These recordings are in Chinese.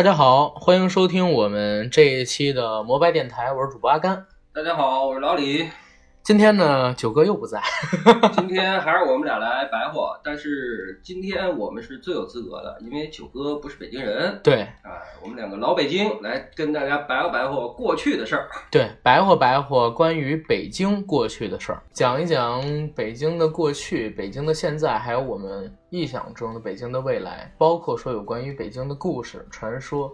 大家好，欢迎收听我们这一期的摩拜电台，我是主播阿甘。大家好，我是老李。今天呢，九哥又不在，今天还是我们俩来白活，但是今天我们是最有资格的，因为九哥不是北京人。对，啊，我们两个老北京来跟大家白话白话过去的事儿。对，白话白话关于北京过去的事儿，讲一讲北京的过去、北京的现在，还有我们臆想中的北京的未来，包括说有关于北京的故事、传说、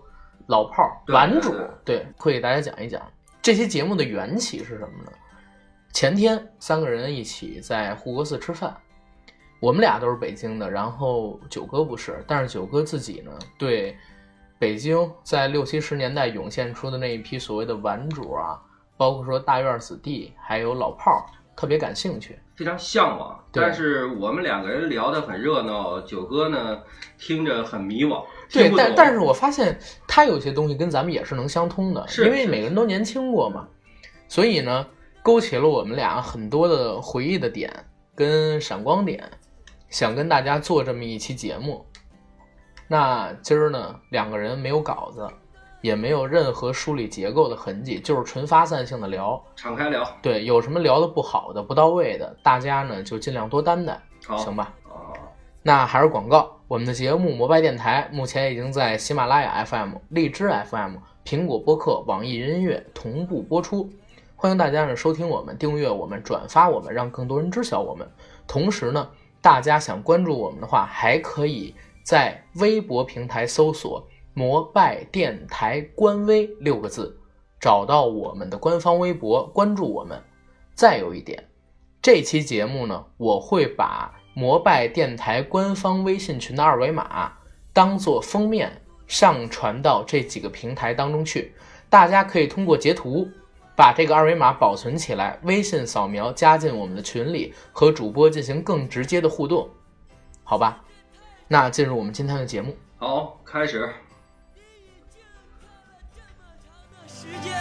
老炮儿、对顽主对，会给大家讲一讲这期节目的缘起是什么呢？前天三个人一起在护国寺吃饭，我们俩都是北京的，然后九哥不是，但是九哥自己呢，对北京在六七十年代涌现出的那一批所谓的顽主啊，包括说大院子弟，还有老炮儿，特别感兴趣。非常向往，对。但是我们两个人聊得很热闹，九哥呢听着很迷惘，对但但是我发现他有些东西跟咱们也是能相通的，是因为每个人都年轻过嘛，所以呢，勾起了我们俩很多的回忆的点跟闪光点，想跟大家做这么一期节目。那今儿呢，两个人没有稿子，也没有任何梳理结构的痕迹，就是纯发散性的聊。敞开聊。对，有什么聊的不好的、不到位的，大家呢就尽量多担待，行吧？啊，那还是广告，我们的节目《摩拜电台》目前已经在喜马拉雅 FM、荔枝 FM、苹果播客、网易云音乐同步播出，欢迎大家呢收听我们、订阅我们、转发我们，让更多人知晓我们。同时呢，大家想关注我们的话，还可以在微博平台搜索“摩拜电台官微”六个字，找到我们的官方微博，关注我们。再有一点，这期节目呢，我会把摩拜电台官方微信群的二维码当做封面上传到这几个平台当中去，大家可以通过截图把这个二维码保存起来，微信扫描加进我们的群里，和主播进行更直接的互动，好吧？那进入我们今天的节目。好，开始。时间，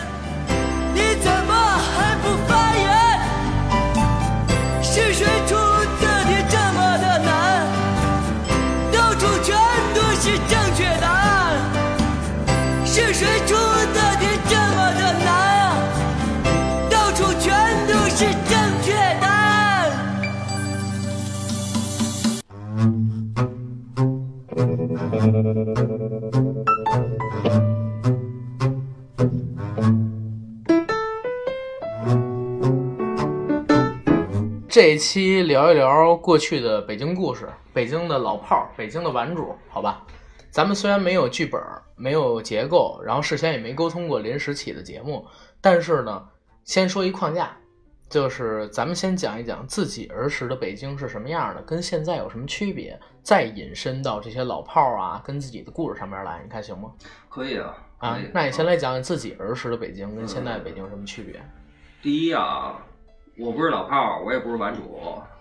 这一期聊一聊过去的北京故事，北京的老炮儿，北京的顽主，好吧？咱们虽然没有剧本，没有结构，然后事先也没沟通过临时起的节目，但是呢，先说一框架，就是咱们先讲一讲自己儿时的北京是什么样的，跟现在有什么区别，再引申到这些老炮儿啊，跟自己的故事上面来，你看行吗？可以啊，以，啊那你先来讲讲自己儿时的北京跟现在的北京有什么区别？第一啊，我不是老炮儿，我也不是顽主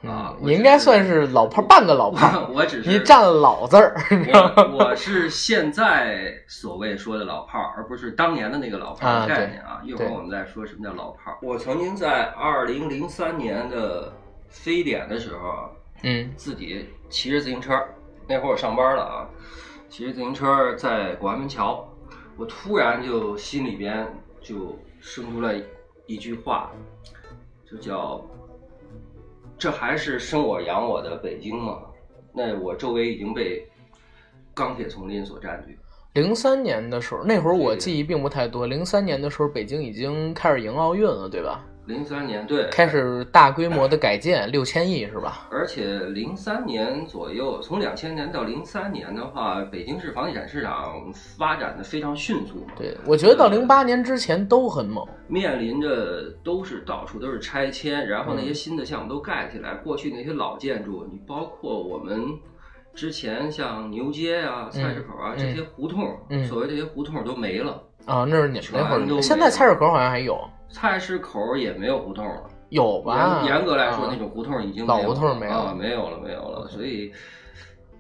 啊，你应该算是老炮儿，半个老炮儿。我只是你占了“老”字儿，我我是现在所谓说的老炮儿，而不是当年的那个老炮儿概念啊。一会儿我们再说什么叫老炮儿。我曾经在二零零三年的非典的时候啊，嗯自己骑着自行车，那会儿我上班了啊，骑着自行车在广安门桥，我突然就心里边就生出来一句话，就叫“这还是生我养我的北京吗？”那我周围已经被钢铁丛林所占据。零三年的时候，那会儿我记忆并不太多。零三年的时候，北京已经开始迎奥运了，对吧？零三年对，开始大规模的改建，六千亿是吧？而且零三年左右，从两千年到零三年的话，北京市房地产市场发展的非常迅速嘛。对，我觉得到零八年之前都很猛。面临着都是到处都是拆迁，然后那些嗯新的项目都盖起来。过去那些老建筑，你包括我们之前像牛街啊、菜市口啊、嗯这些胡同，嗯所谓这些胡同都没了，啊，那是你们那会儿。都现在菜市口好像还有，菜市口也没有胡同了。有吧？严严格来说，啊那种胡同已经老胡同没有了啊，没有了，没有了。所以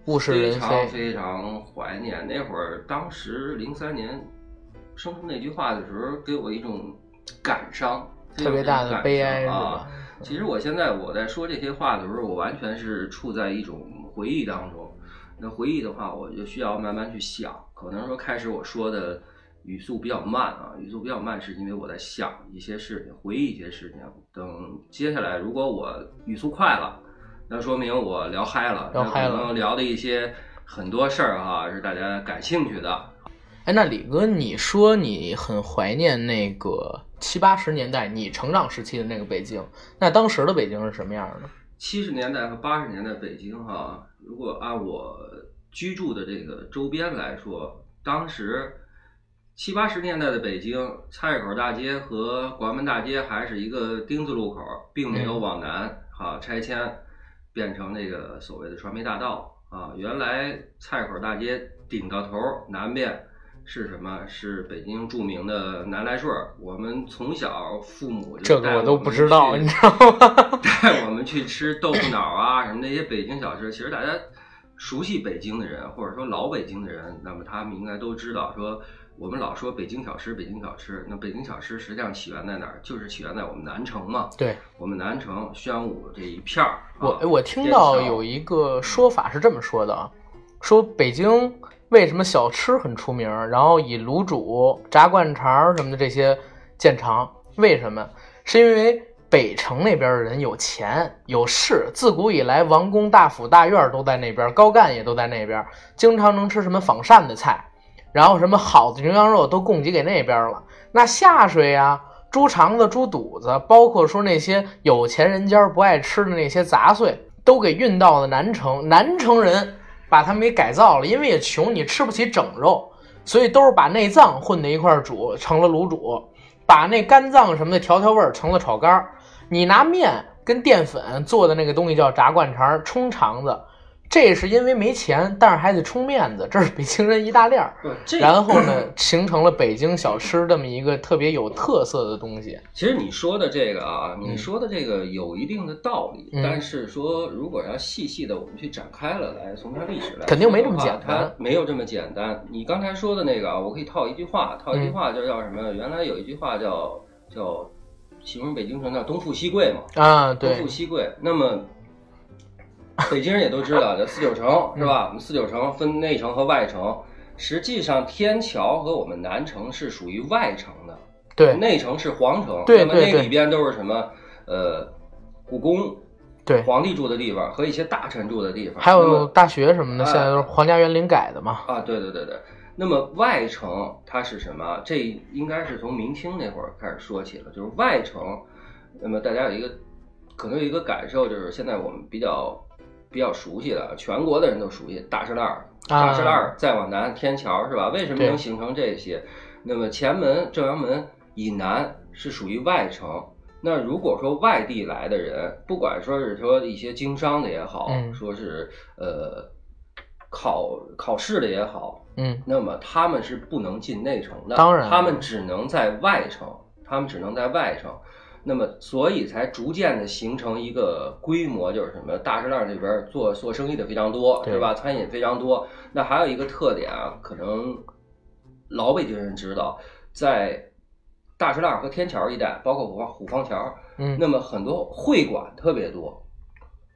物是非人非。常非常怀念那会儿，当时零三年生出那句话的时候，给我一种感伤，特别大的悲哀啊？其实我现在我在说这些话的时候，我完全是处在一种回忆当中。那回忆的话，我就需要慢慢去想，可可能说开始我说的语速比较慢啊，语速比较慢是因为我在想一些事情，回忆一些事情。等接下来如果我语速快了，那说明我聊嗨了，聊嗨了可能聊的一些很多事儿哈是大家感兴趣的。哎，那李哥，你说你很怀念那个七八十年代你成长时期的那个北京，那当时的北京是什么样的？七十年代和八十年代北京哈，如果按我居住的这个周边来说，当时七八十年代的北京，菜市口大街和广安门大街还是一个丁字路口，并没有往南哈拆迁变成那个所谓的传媒大道啊。原来菜市口大街顶到头南边是什么？是北京著名的南来顺儿。我们从小父母就带这个我都不知道，你知道吗？带我们去吃豆腐脑啊，什么那些北京小吃，其实大家熟悉北京的人，或者说老北京的人，那么他们应该都知道，说我们老说北京小吃，北京小吃，那北京小吃实际上起源在哪儿？就是起源在我们南城嘛。对我们南城宣武这一片儿。我啊我听到有一一个说法是这么说的啊，说北京为什么小吃很出名，然后以卤煮、炸灌肠什么的这些见长，为什么？是因为北城那边的人有钱有势，自古以来王公大府大院都在那边，高干也都在那边，经常能吃什么仿膳的菜，然后什么好的牛羊肉都供给给那边了。那下水呀、猪肠子、猪肚子，包括说那些有钱人家不爱吃的那些杂碎，都给运到了南城。南城人把他们给改造了，因为也穷，你吃不起整肉，所以都是把内脏混在一块煮，成了卤煮；把那肝脏什么的调调味儿，成了炒肝儿。你拿面跟淀粉做的那个东西叫炸灌肠，冲肠子。这是因为没钱，但是还得充面子，这是北京人一大链儿。然后呢，形成了北京小吃这么一个特别有特色的东西。其实你说的这个啊，你嗯说的这个有一定的道理，嗯但是说如果要细细的我们去展开了来，从它历史来，肯定没这么简单没有这么简单。你刚才说的那个啊，我可以套一句话，套一句嗯话就叫什么？原来有一句话叫叫形容北京城叫东富西贵嘛，啊，东富，西贵。那么 北京人也都知道，这四九城是吧？我们四九城分内城和外城。实际上，天桥和我们南城是属于外城的，对，内城是皇城，对那么那里边都是什么？呃，故宫、对，皇帝住的地方和一些大臣住的地方。还有大学什么的，哎现在都是皇家园林改的嘛。啊，对对对对。那么外城它是什么？这应该是从明清那会儿开始说起了，就是外城。那么大家有一个可能有一个感受，就是现在我们比较比较熟悉的，全国的人都熟悉大栅栏儿，啊大栅栏儿再往南天桥是吧？为什么能形成这些？那么前门、正阳门以南是属于外城。那如果说外地来的人，不管说是说一些经商的也好，嗯说是呃考考试的也好，嗯，那么他们是不能进内城的，当然他们只能在外城，他们只能在外城。那么，所以才逐渐的形成一个规模，就是什么大栅栏这边做做生意的非常多，对是吧？餐饮非常多。那还有一个特点啊，可能老北京人知道，在大栅栏和天桥一带，包括虎坊虎坊桥，嗯，那么很多会馆特别多，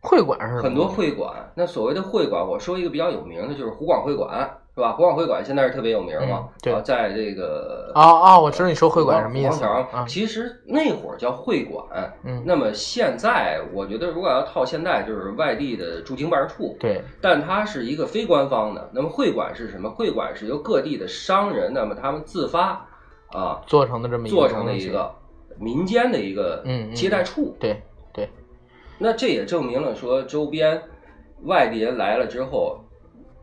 会馆是很多会馆。那所谓的会馆，我说一个比较有名的，就是湖广会馆，是吧？国广会馆现在是特别有名嘛嗯，对啊在这个哦哦，我知道你说会馆什么意思虎坊桥啊？其实那会儿叫会馆，嗯，那么现在我觉得如果要套现在，就是外地的驻京办事处，对，但它是一个非官方的。那么会馆是什么？会馆是由各地的商人，那么他们自发啊做成的这么一个做成的一个民间的一个接待处。对对，那这也证明了说，周边外地人来了之后，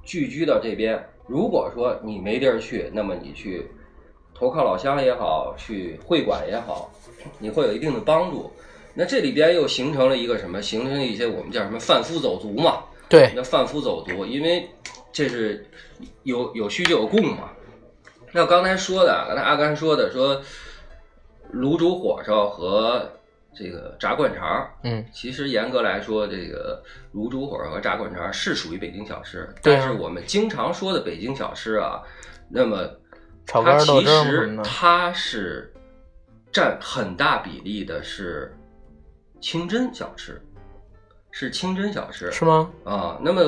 聚居到这边，如果说你没地儿去，那么你去投靠老乡也好，去会馆也好，你会有一定的帮助。那这里边又形成了一个什么？形成了一些我们叫什么贩夫走卒嘛？对，那贩夫走卒，因为这是有有需就有供嘛。那刚才说的，刚才阿甘说的，说卤煮火烧和这个炸灌肠，嗯，其实严格来说，这个卤煮火烧和炸灌肠是属于北京小吃，啊但是我们经常说的北京小吃啊，那么它其实，它是占很大比例的是清真小吃，是清真小吃，是吗？啊，那么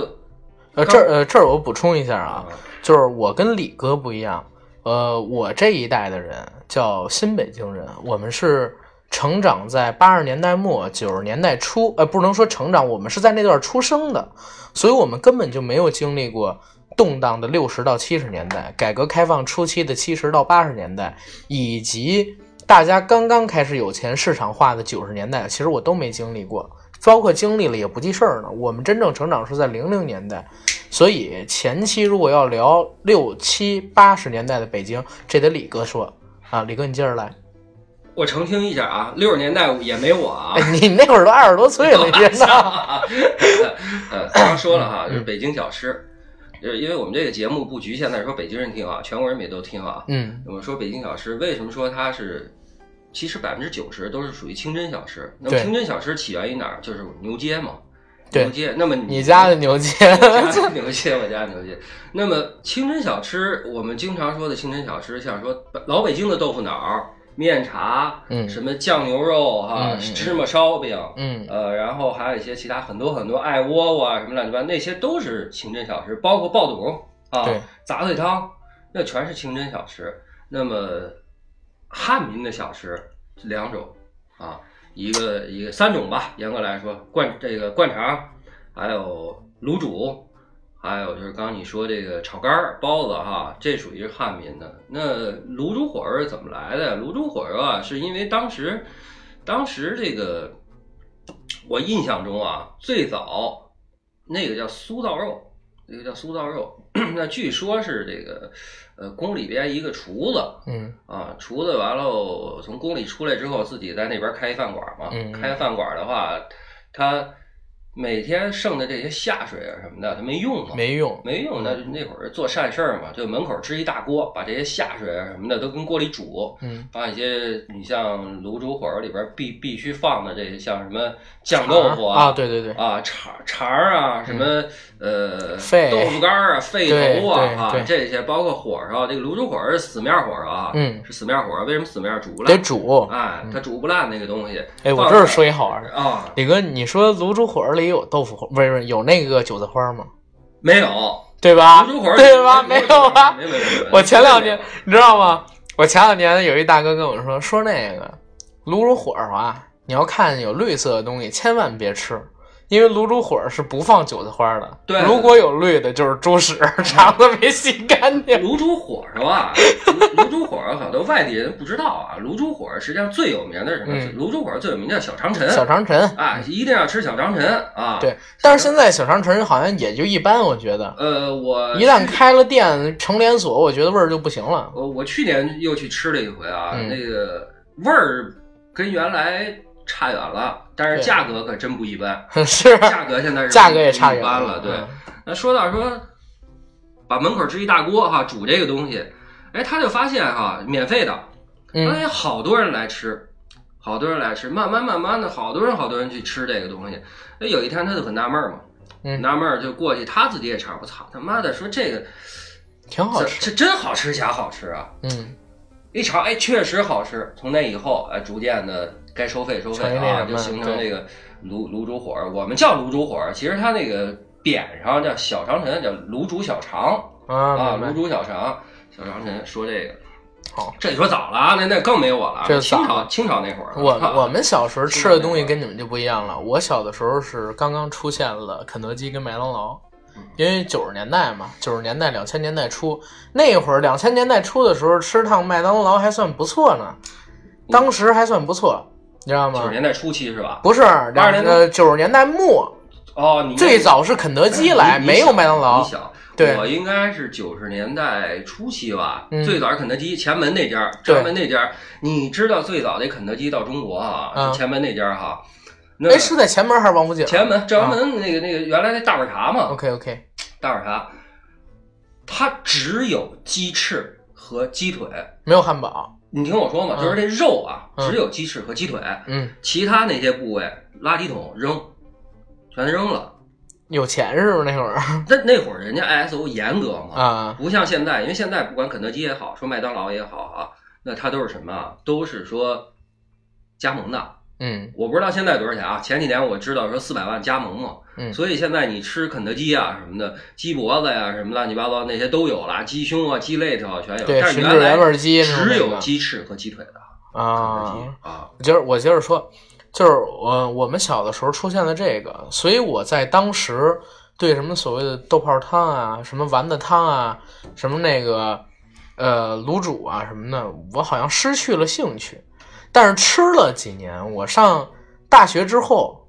呃，这儿呃这儿我补充一下啊，啊就是我跟李哥不一样，呃，我这一代的人叫新北京人，我们是成长在八十年代末九十年代初，呃，不能说成长，我们是在那段出生的，所以我们根本就没有经历过动荡的六十到七十年代，改革开放初期的七十到八十年代，以及大家刚刚开始有钱市场化的九十年代，其实我都没经历过。包括经历了也不记事儿呢。我们真正成长是在零零年代，所以前期如果要聊六七八十年代的北京，这得李哥说啊，李哥你接着来。我澄清一下啊，六十年代也没我啊。哎，你那会儿都二十多岁了，你知道？呃，刚刚说了哈，嗯就是北京小吃，就是因为我们这个节目不局限在说北京人听啊，全国人民也都听啊。嗯我们说北京小吃，为什么说它是？其实百分之九十都是属于清真小吃。那么对清真小吃起源于哪儿？就是牛街嘛。对牛街。那么你家的 牛街，我家牛街，我家牛街。那么清真小吃，我们经常说的清真小吃，像说老北京的豆腐脑儿、面茶，嗯。什么酱牛肉哈、芝麻烧饼，嗯。呃，然后还有一些其他很多很多艾窝窝啊，什么乱七八糟，那些都是清真小吃，包括爆肚啊对、杂碎汤，那全是清真小吃。那么汉民的小吃两种啊，一个一个三种吧，严格来说，灌这个灌肠，还有卤煮，还有就是刚刚你说这个炒肝儿、包子哈，这属于是汉民的。那卤煮火烧是怎么来的？卤煮火烧啊，是因为当时当时这个我印象中啊，最早那个叫酥造肉，那个叫酥造肉。那据说是这个呃宫里边一个厨子嗯啊，厨子完了从宫里出来之后，自己在那边开一饭馆嘛。嗯开饭馆的话，他每天剩的这些下水啊什么的，他没用嘛。没用，没用，那那会儿做善事儿嘛，就门口支一大锅，把这些下水啊什么的都跟锅里煮，嗯。放一些你像卤煮火烧里边必必须放的这些，像什么酱豆腐啊，对对对，啊肠肠儿啊，什么呃肺豆腐干儿啊、肺头啊啊这些，包括火烧，这个卤煮火烧是死面火烧啊，嗯。是死面火烧，为什么死面煮不烂？得？煮。哎，它煮不烂那个东西。哎，我这儿说一好玩的，啊，李哥，你说卤煮火烧里有豆腐花，不是不是有那个韭菜花吗？没有对吧？对吧？没没有吧？我前两年你知道吗？我前两年有一大哥跟我说，说那个卤煮火烧啊，你要看有绿色的东西，千万别吃，因为卤煮火烧是不放韭菜花的。对如果有绿的，就是猪屎，肠子没洗干净。卤煮火烧啊，卤卤煮火烧好多外地人不知道啊。卤煮火烧实际上最有名的是什么？嗯卤煮火烧最有名叫小长城。小长城，啊，一定要吃小长城啊。，对，但是现在小长城好像也就一般，我觉得。呃，我一旦开了店成连锁，我觉得味儿就不行了。我我去年又去吃了一回啊，嗯那个味儿跟原来差远了，但是价格可真不一般，是，价格现在是价格也差一般了。对，嗯那说到说，把门口支一大锅哈煮这个东西，哎，他就发现哈免费的，嗯哎，好多人来吃，好多人来吃，慢慢慢慢的，好多人好多人去吃这个东西。哎，有一天他就很纳闷儿嘛，嗯纳闷儿就过去，他自己也尝，我操他妈的，说这个挺好吃。这真好吃假好吃啊！嗯，一尝，哎，确实好吃。从那以后，哎，逐渐的该收费收费啊，就形成这个卤卤煮火烧。我们叫卤煮火烧，其实它那个匾上叫小长陈，叫卤煮小肠啊，卤煮小肠。小长陈说这个，好。这你说早了啊，那那更没我了。这清朝清朝那会儿，我我们小时候吃的东西跟你们就不一样了。我小的时候是刚刚出现了肯德基跟麦当劳嗯，因为九十年代嘛，九十年代两千年代初那会儿，两千年代初的时候吃趟麦当劳还算不错呢，当时还算不错，你知道吗？九十年代初期是吧？不是，两年多呃九十年代末，哦，你最早是肯德基来，没有麦当你劳。小，对我应该是九十年代初期吧，嗯最早是肯德基前门那家，对前门那家，你知道最早的肯德基到中国啊，前门那家哈。那哎，是在前门还是王府井？前门正阳门那个那个原来那大碗茶嘛，OK OK，大碗茶，它只有鸡翅和鸡腿。没有汉堡。你听我说嘛，嗯就是这肉啊，嗯只有鸡翅和鸡腿，嗯，其他那些部位垃圾桶扔，全扔了。有钱是不是那会儿 那那会儿人家 ISO 严格嘛，啊？不像现在，因为现在不管肯德基也好，说麦当劳也好啊，那它都是什么啊？都是说加盟的嗯我不知道现在多少钱啊？前几年我知道说四百万加盟嘛，嗯所以现在你吃肯德基啊什么的，鸡脖子呀、什么乱七八糟那些都有了，鸡胸啊、鸡肋条全有。对但是原来味鸡只有鸡翅和鸡腿的啊，啊。我接着我接着说，就是我我们小的时候出现了这个，所以我在当时对什么所谓的豆泡汤啊、什么丸子汤啊、什么那个呃卤煮啊什么的，我好像失去了兴趣。但是吃了几年，我上大学之后，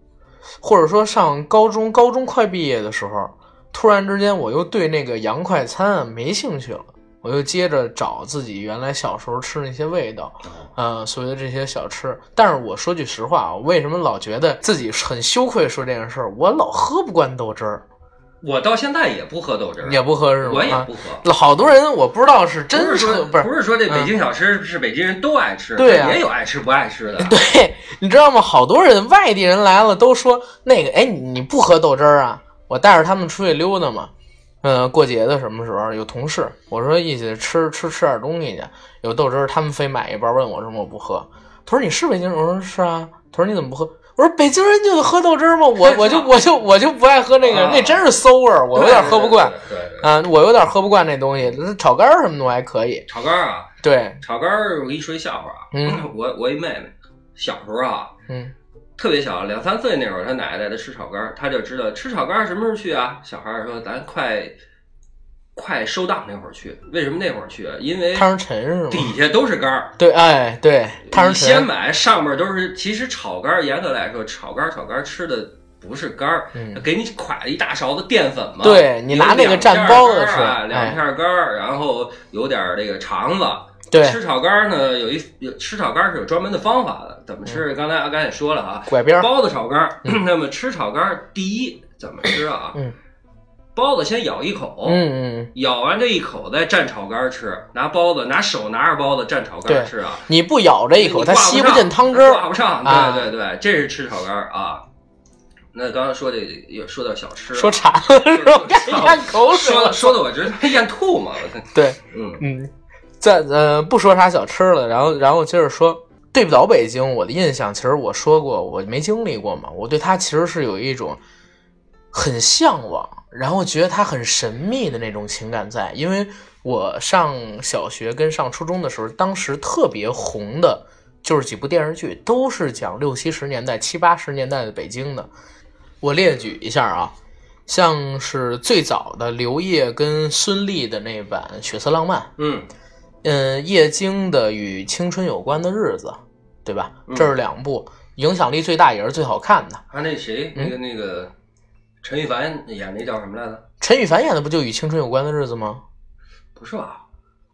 或者说上高中，高中快毕业的时候，突然之间我又对那个洋快餐啊没兴趣了。我又接着找自己原来小时候吃那些味道，呃，所谓的这些小吃。但是我说句实话啊，我为什么老觉得自己很羞愧说这件事儿？我老喝不惯豆汁儿，我到现在也不喝豆汁儿，也不喝是吗？啊我也不喝。好多人我不知道是真不是说不是不是说这嗯北京小吃是北京人都爱吃，对啊也有爱吃不爱吃的。对，你知道吗？好多人外地人来了都说那个，哎，你你不喝豆汁儿啊？我带着他们出去溜达嘛，呃，过节的什么时候有同事，我说一起吃吃吃点东西去，有豆汁儿，他们非买一包，问我为什么我不喝。他说你是北京人？我说是啊。他说你怎么不喝？我说北京人就得喝豆汁儿吗？我 我就我就我就不爱喝那个，啊那真是馊味儿，我有点喝不惯。对。啊，我有点喝不惯那东西，炒肝儿什么的我还可以。炒肝儿啊，对，炒肝儿，我给你说一笑话啊。嗯 我我一妹妹小时候啊，嗯特别小，两三岁那会儿，她奶奶带她吃炒肝儿，她就知道吃炒肝儿什么时候去啊？小孩儿说咱快快收档那会儿去，为什么那会儿去啊？因为汤儿沉是吗？底下都是肝儿。对，哎，对，汤儿你先。买，上面都是。其实炒肝儿严格来说，炒肝儿炒肝儿吃的不是肝儿，嗯给你㧟一大勺子淀粉嘛。对你拿那个蘸包子吃两片儿肝儿然后有点儿这个肠子。对，吃炒肝儿呢，有一有吃炒肝儿是有专门的方法的，怎么吃？刚才阿甘也说了哈，拐边儿。包子炒肝儿，那么吃炒肝儿第一怎么吃啊？嗯包子先咬一口，嗯嗯，咬完这一口再蘸炒肝儿吃，拿包子拿手拿着包子蘸炒肝吃啊。你不咬这一口，它吸不进汤汁儿。挂不上。啊对对对，这是吃炒肝儿啊。那刚刚说这又说到小吃了，说馋了是吧？该咽口水说了。说的我直接咽吐嘛。我对，嗯嗯，在呃不说啥小吃了，然后然后接着说，对不倒北京，我的印象其实我说过，我没经历过嘛，我对它其实是有一种很向往，然后觉得它很神秘的那种情感在，因为我上小学跟上初中的时候，当时特别红的就是几部电视剧，都是讲六七十年代、七八十年代的北京的。我列举一下啊，像是最早的刘烨跟孙俪的那版《血色浪漫》，嗯嗯，叶京的《与青春有关的日子》，对吧？嗯这是两部，影响力最大也是最好看的。啊那谁，嗯那个那个陈羽凡演那叫什么来着？陈羽凡演的不就《与青春有关的日子》吗？不是吧？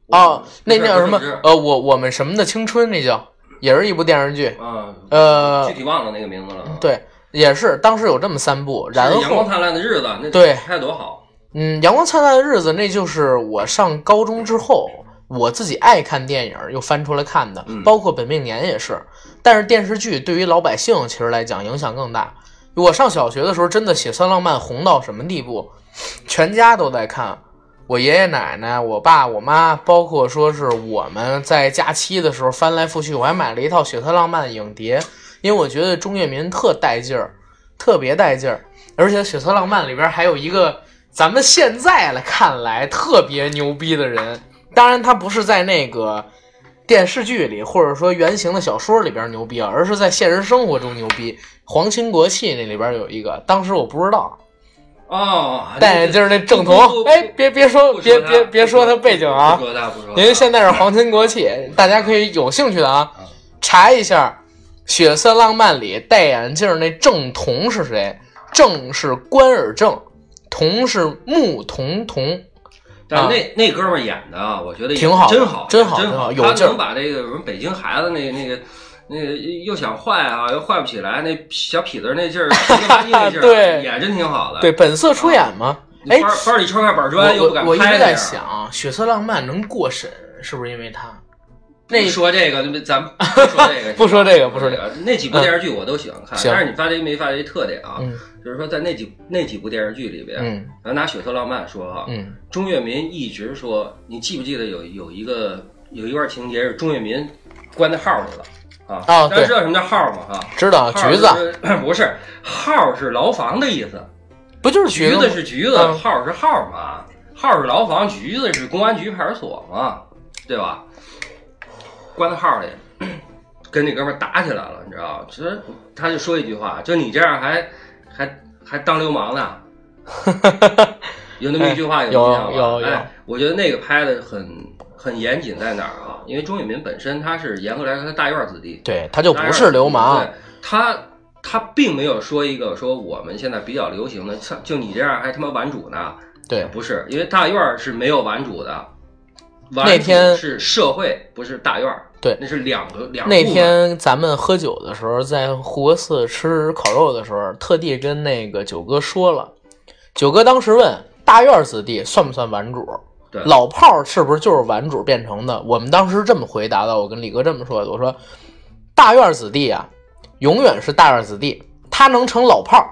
哦，那叫什么？呃，我我们什么的青春，那叫也是一部电视剧。啊，呃具体忘了那个名字了。，对，也是当时有这么三部，然后阳光灿烂的日子，那对拍多好。嗯，《阳光灿烂的日子》那就是我上高中之后，我自己爱看电影又翻出来看的，嗯包括《本命年》也是。但是电视剧对于老百姓其实来讲影响更大。我上小学的时候，真的《血色浪漫》红到什么地步，全家都在看。我爷爷奶奶、我爸、我妈，包括说是我们在假期的时候翻来覆去，我还买了一套《血色浪漫》影碟，因为我觉得钟跃民特带劲儿，特别带劲儿。而且《血色浪漫》里边还有一个咱们现在来看来特别牛逼的人，当然他不是在那个电视剧里或者说原型的小说里边牛逼啊，而是在现实生活中牛逼。皇亲国戚那里边有一个，当时我不知道，哦，戴眼镜儿那正不不，统哎，别别说别别别说他背景啊不，说他，不说他。因为现在是皇亲国戚，大家可以有兴趣的啊，查一下《血色浪漫》里戴眼镜儿那正统是谁？正是关尔正，同是穆童童。但那那哥们儿演的啊，我觉得挺好真好，真好真真好有劲儿他能把这个什么北京孩子那个那个那个又想坏啊，又坏不起来，那小痞子那劲儿，对演真挺好的。对，本色出演嘛。哎，班班里抄块板砖又不敢我我一直在想，《血色浪漫》能过审，是不是因为他？那不说这个，咱们 不说这个，不说这个不说这个。那几部电视剧我都喜欢看，但是你发现没发现一特点啊？嗯就是说在那几那几部电视剧里边，嗯咱拿《血色浪漫》说哈，嗯钟跃民一直说，你记不记得有有一个有一段情节是钟跃民关在号里了，啊。啊大家知道什么叫号吗？哈，知道橘子 不是号是牢房的意思，不就是橘子是橘子，嗯号是号嘛，号是牢房，橘子是公安局派出所嘛，对吧？关在号里，跟那哥们儿打起来了，你知道？其实他就说一句话，就你这样还还还当流氓呢。有那么一句话，有有印象吗有有哎，我觉得那个拍的很很严谨，在哪儿啊？因为钟跃民本身他是严格来说他大院儿子弟，对，他就不是流氓对，他他并没有说一个说我们现在比较流行的，像就你这样还他妈玩主呢？对，不是，因为大院儿是没有玩主的，那天是社会，不是大院儿。对那是两个两那天咱们喝酒的时候，在护国寺吃烤肉的时候，特地跟那个九哥说了。九哥当时问大院子弟算不算玩主？对老炮儿是不是就是玩主变成的？我们当时这么回答的，我跟李哥这么说的，我说大院子弟啊，永远是大院子弟，他能成老炮儿，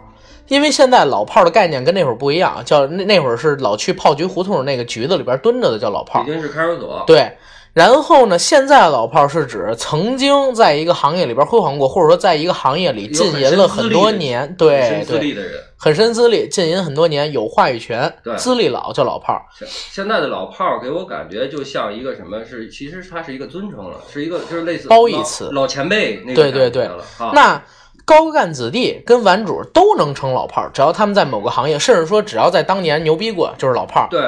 因为现在老炮儿的概念跟那会儿不一样，叫那那会儿是老去炮局胡同那个局子里边蹲着的叫老炮儿北。京市看守所，对，然后呢，现在老炮儿是指曾经在一个行业里边辉煌过，或者说在一个行业里浸淫了很多年，对深资对，历的人。很深资历，浸淫很多年，有话语权对，资历老叫老炮儿。现现在的老炮儿给我感觉就像一个什么是，其实它是一个尊称了，是一个就是类似褒义词老前辈那对对对了啊。那高干子弟跟玩主都能成老炮儿，只要他们在某个行业，甚至说只要在当年牛逼过，就是老炮儿。对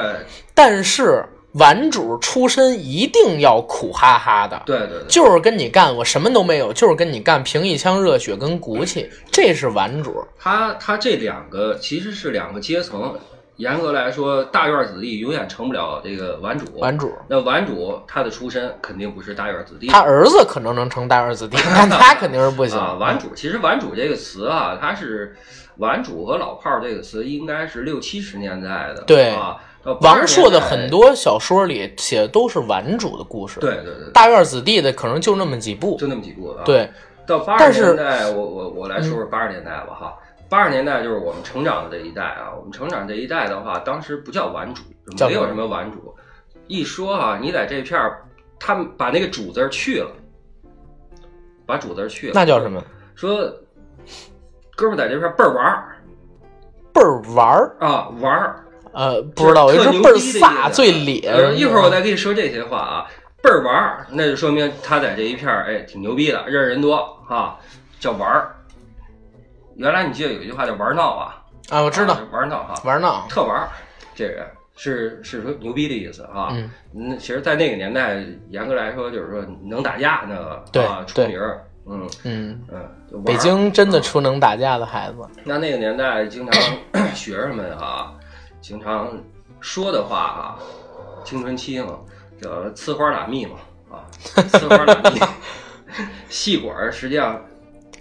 但是玩主出身一定要苦哈哈的，对对对，就是跟你干，我什么都没有，就是跟你干，凭一腔热血跟骨气，这是玩主。他他这两个其实是两个阶层。严格来说，大院子弟永远成不了这个玩主。玩主，那玩主他的出身肯定不是大院子弟。他儿子可能能成大院子弟，但他肯定是不行。啊，玩主其实玩主这个词啊，它是玩主和老炮儿这个词应该是六七十年代的。对啊，王朔的很多小说里写的都是玩主的故事，对对对，大院子弟的可能就那么几部。就那么几部啊。，对，到八十年代，我我我来说说八十年代吧哈。八十年代就是我们成长的这一代啊，我们成长这一代的话，当时不叫玩主，没有什么玩主。一说啊，你在这片儿，他们把那个主字儿去了，把主字儿去了，那叫什么？说哥们儿在这片儿倍儿玩儿倍儿玩儿。啊，玩儿。呃，不知道，我特就倍儿飒，最咧。呃，一会儿我再跟你说这些话啊，倍儿玩儿，那就说明他在这一片儿，哎，挺牛逼的，认识人多啊，叫玩儿。原来你记得有一句话叫玩闹啊，啊，我知道啊，玩闹哈，玩闹。特玩儿，这人是是说牛逼的意思啊。嗯，那其实，在那个年代，严格来说，就是说能打架那个对啊，出名儿，嗯嗯，嗯，北京真的出能打架的孩子。那那个年代，经常 学生们啊，经常说的话啊，青春期嘛，叫呲花打蜜嘛，啊，呲花打蜜。细管实际上，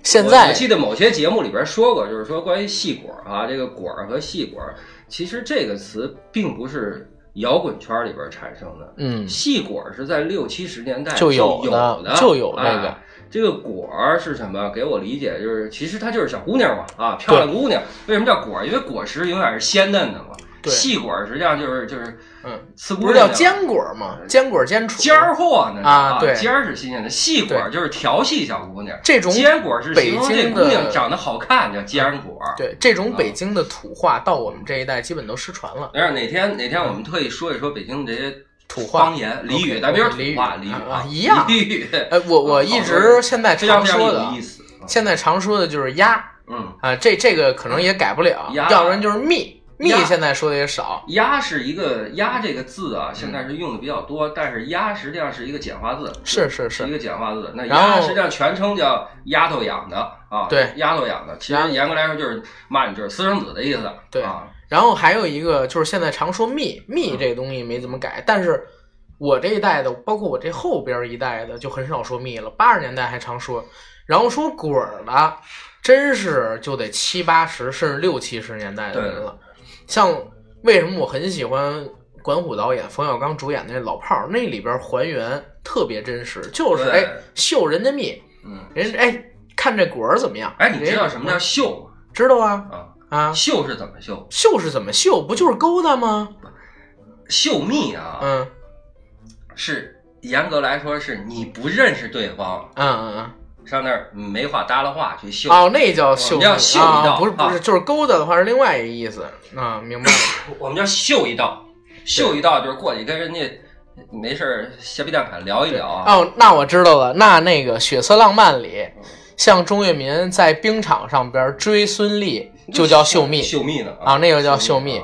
现在记得某些节目里边说过，就是说关于戏果啊，这个果儿和戏果，其实这个词并不是摇滚圈里边产生的，嗯，戏果是在六七十年代就有有的的，就有那个哎这个果儿是什么？给我理解就是，其实它就是小姑娘嘛，啊，漂亮姑娘。为什么叫果儿？因为果实永远是鲜嫩的嘛。对。细果实际上就是就是，嗯，呲不是叫坚果吗？坚果坚杵。尖儿货呢啊对。尖儿是新鲜的，细果就是调戏小姑娘，这种坚果是北京的姑娘长得好看，叫坚果。对这种北京的土话，到我们这一代基本都失传了。但是哪天哪天我们特意说一说北京这些土话。方言俚语咱别说土话俚语俚语啊。啊，一样。俚语，呃，我我一直现在常说的现在常说的就是鸭。嗯，啊，这这个可能也改不了，鸭。要不然就是蜜，蜜现在说的也少。鸭是一个鸭这个字啊，现在是用的比较多，但是鸭实际上是一个简化字，是是是，一个简化字。那鸭实际上全称叫丫头养的啊，对丫头养的，其实严格来说就是骂你就是私生子的意思，对啊，然后还有一个就是现在常说蜜，蜜这个东西没怎么改，但是我这一代的，包括我这后边一代的，就很少说蜜了。八十年代还常说，然后说滚儿的，真是就得七八十甚至六七十年代的人了。像为什么我很喜欢管虎导演、冯小刚主演的那《老炮儿》，那里边还原特别真实，就是对哎秀人家蜜，嗯，人家哎看这果儿怎么样？哎，你知道什么叫秀吗？知道啊啊，啊，绣是怎么秀？秀是怎么秀？不就是勾搭吗？秀蜜啊，嗯是严格来说是你不认识对方，嗯嗯嗯，上那儿没话搭了话去秀。哦，那叫秀我们叫秀一道啊，不是不是，啊就是勾搭的话是另外一个意思啊，明白了。我们叫秀一道，秀一道就是过去跟人家没事儿瞎逼蛋侃聊一聊啊。哦，那我知道了，那那个《血色浪漫》里，像钟跃民在冰场上边追孙俪，就叫秀蜜秀蜜呢啊，那个叫秀蜜。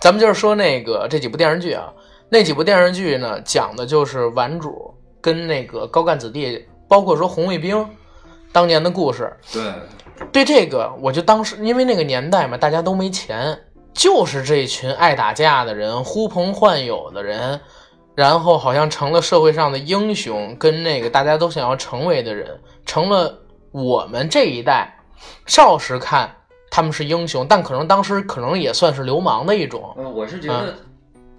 咱们就是说那个这几部电视剧啊，那几部电视剧呢，讲的就是顽主跟那个高干子弟，包括说红卫兵当年的故事。对，对这个，我就当时因为那个年代嘛，大家都没钱，就是这群爱打架的人、呼朋唤友的人，然后好像成了社会上的英雄，跟那个大家都想要成为的人，成了我们这一代少时看他们是英雄，但可能当时可能也算是流氓的一种。嗯，我是觉啊得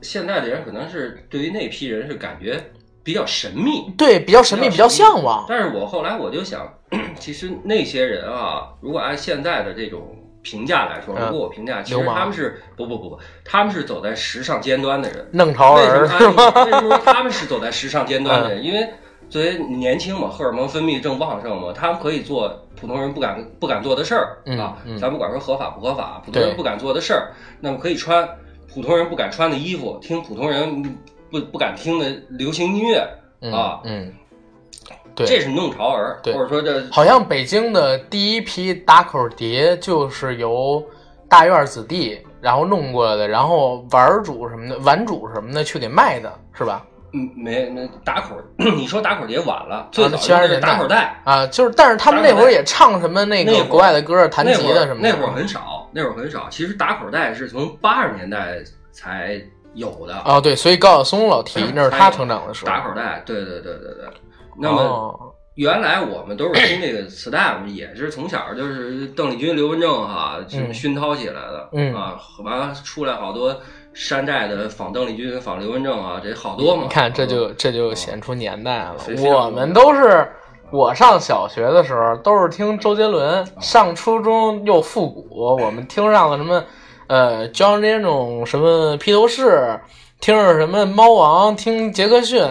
现在的人可能是对于那批人是感觉比较神秘，对，比较神秘，比较向往。但是我后来我就想，其实那些人啊，如果按现在的这种评价来说，嗯如果我评价，其实他们是不不不不，他们是走在时尚尖端的人。弄潮为什么儿他是吗？为什么他们是走在时尚尖端的人？因为作为年轻嘛，荷尔蒙分泌正旺盛嘛，他们可以做普通人不敢不敢做的事儿嗯啊嗯。咱不管说合法不合法，普通人不敢做的事儿，那么可以穿普通人不敢穿的衣服，听普通人不不敢听的流行音乐嗯啊。嗯，对，这是弄潮儿，对或者说这好像北京的第一批打口碟就是由大院子弟然后弄过来的，然后玩主什么的、玩主什么的去给卖的，是吧？嗯没那打口，你说打口碟晚了，最早70就是打口袋。啊，就是，但是他们那会儿也唱什么那个国外的歌、弹吉他什么的。那会儿很少，那会儿很少。其实打口袋是从八十年代才有的。哦，对，所以高晓松老提那是他成长的时候。打口袋，对对对对对。那么哦原来我们都是听这个磁带，我们也是从小就是邓丽君、刘文正哈，什么嗯熏陶起来的。嗯啊，完了出来好多山寨的仿邓丽君、仿刘文正啊，这好多嘛。你看，这就这就显出年代了我们都是我上小学的时候都是听周杰伦，上初中又复古，我们听上了什么呃 John Lennon 什么披头士，听着什么猫王，听杰克逊。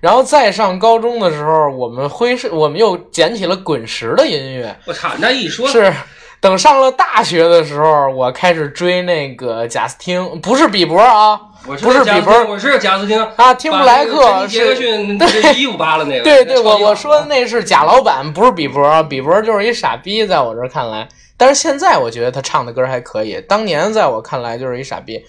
然后再上高中的时候，我们挥是，我们又捡起了滚石的音乐，我操，那一说是等上了大学的时候，我开始追那个贾斯汀，不是比伯啊，我不是比伯我是贾斯汀啊，听布莱克杰克是。逊这衣服扒了那个。对对，我我说的那是贾老板，不是比伯，比伯就是一傻逼，在我这儿看来。但是现在我觉得他唱的歌还可以，当年在我看来就是一傻逼。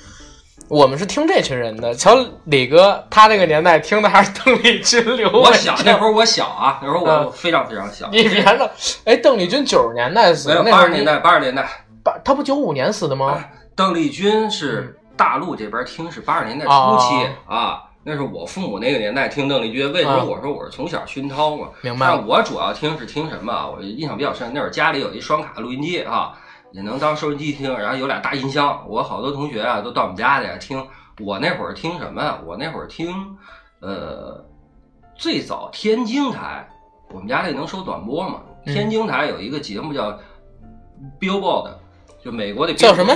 我们是听这群人的，瞧李哥，他那个年代听的还是邓丽君、刘我小那会儿我小啊，那会儿我嗯非常非常小。你别说，哎，邓丽君九十年代死没有八十年代，八十年代，八，他不九五年死的吗？邓丽君是大陆这边听是八十年代初期啊，那是我父母那个年代听邓丽君。为什么啊我说我是从小熏陶嘛？明白但我主要听是听什么啊？我印象比较深，那会儿家里有一双卡录音机啊，也能当收音机听，然后有俩大音箱。我好多同学啊都到我们家里来听。我那会儿听什么呀？我那会儿听，呃，最早天津台，我们家那能收短波嘛？嗯天津台有一个节目叫 Billboard，就美国的叫什么？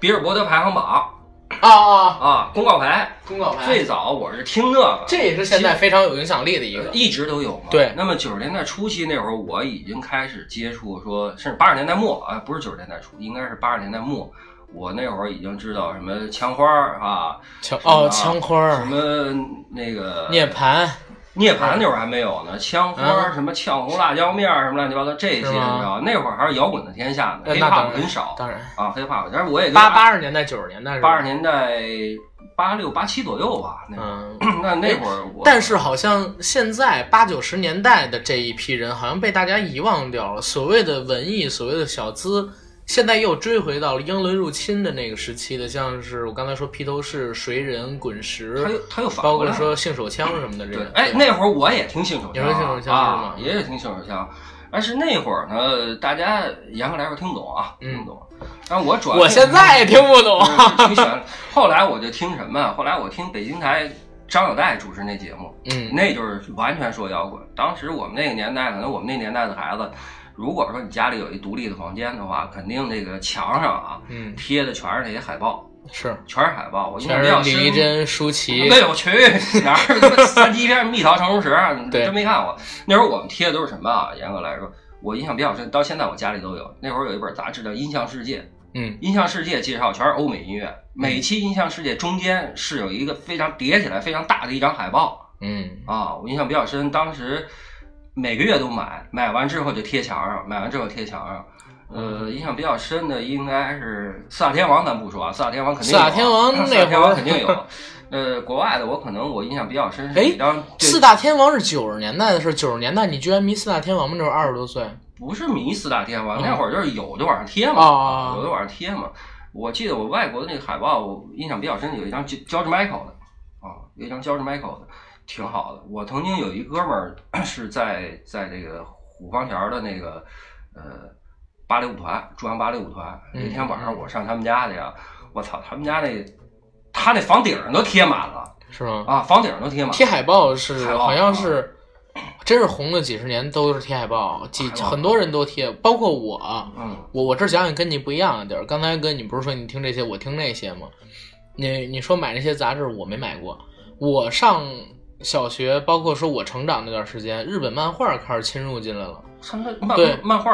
比尔伯德排行榜啊啊，啊，公告牌。公告牌，最早我是听那个，这也是现在非常有影响力的一个。一直都有嘛。对那么九十年代初期那会儿，我已经开始接触说，甚至八十年代末啊，不是九十年代初，应该是八十年代末。我那会儿已经知道什么枪花儿啊，枪哦，枪花什、么那个涅槃，涅槃那会儿还没有呢，枪花什么呛红辣椒面儿什么乱七八糟这些，你知是吗？道？那会儿还是摇滚的天下呢呃那，hiphop 当然很少。当然，啊，hiphop，但是我也八八十年代、九十年代八十年代八六八七左右吧，那 那那会儿我，但是好像现在八九十年代的这一批人，好像被大家遗忘掉了。所谓的文艺，所谓的小资，现在又追回到了英伦入侵的那个时期的，像是我刚才说披头士、谁人、滚石他，又他又反包括说性手枪什么的这个。，对哎，那会儿我也听性手枪啊，你说性手枪是啊吗，也是听性手枪。但是那会儿呢，大家严格来说听不懂啊，嗯听不懂。但我主要我现在也听不懂。后来我就听什么？后来我听北京台张小戴主持那节目，嗯那就是完全说摇滚。当时我们那个年代，可能我们那年代的孩子，如果说你家里有一独立的房间的话，肯定这个墙上啊嗯贴的全是那些海报是，全是海报。我印象比较深。是李丽珍、舒淇，对，我去哪三级片《蜜桃成熟时》，对真没看过。那时候我们贴的都是什么啊？严格来说，我印象比较深，到现在我家里都有。那会儿有一本杂志叫《音像世界》，嗯《音像世界》介绍全是欧美音乐。每期《音像世界》中间是有一个非常叠起来非常大的一张海报嗯啊，我印象比较深。当时每个月都买，买完之后就贴墙上，买完之后贴墙上。呃，印象比较深的应该是四大天王，咱不说啊，四大天王肯定有啊四大天王那四大天王肯定有。呃，国外的我可能我印象比较深是哎一张四大天王是九十年代的事，九十年代你居然迷四大天王吗？那会儿二十多岁，不是迷四大天王，嗯那会儿就是有就往上贴嘛，哦有就往上贴嘛。我记得我外国的那个海报，我印象比较深，有一张 George Michael 的啊，有一张 George Michael 的，挺好的。我曾经有一哥们儿 是在在这个虎坊桥的那个呃芭蕾舞团，中央芭蕾舞团。嗯那天晚上我上他们家去啊，我操，他们家那他那房顶上都贴满了是吗？啊，房顶上都贴满了。贴海报是好像是，真是红了几十年都是贴海报，几很多人都贴，包括我。嗯我我这想想跟你不一样的地儿。刚才跟你不是说你听这些，我听那些吗？你你说买那些杂志，我没买过。我上小学，包括说我成长那段时间，日本漫画开始侵入进来了。他们漫对漫画，